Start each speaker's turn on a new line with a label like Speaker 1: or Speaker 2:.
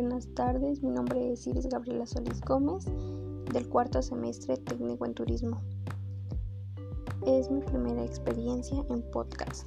Speaker 1: Buenas tardes, mi nombre es Iris Gabriela Solís Gómez, del cuarto semestre técnico en turismo. Es mi primera experiencia en podcast.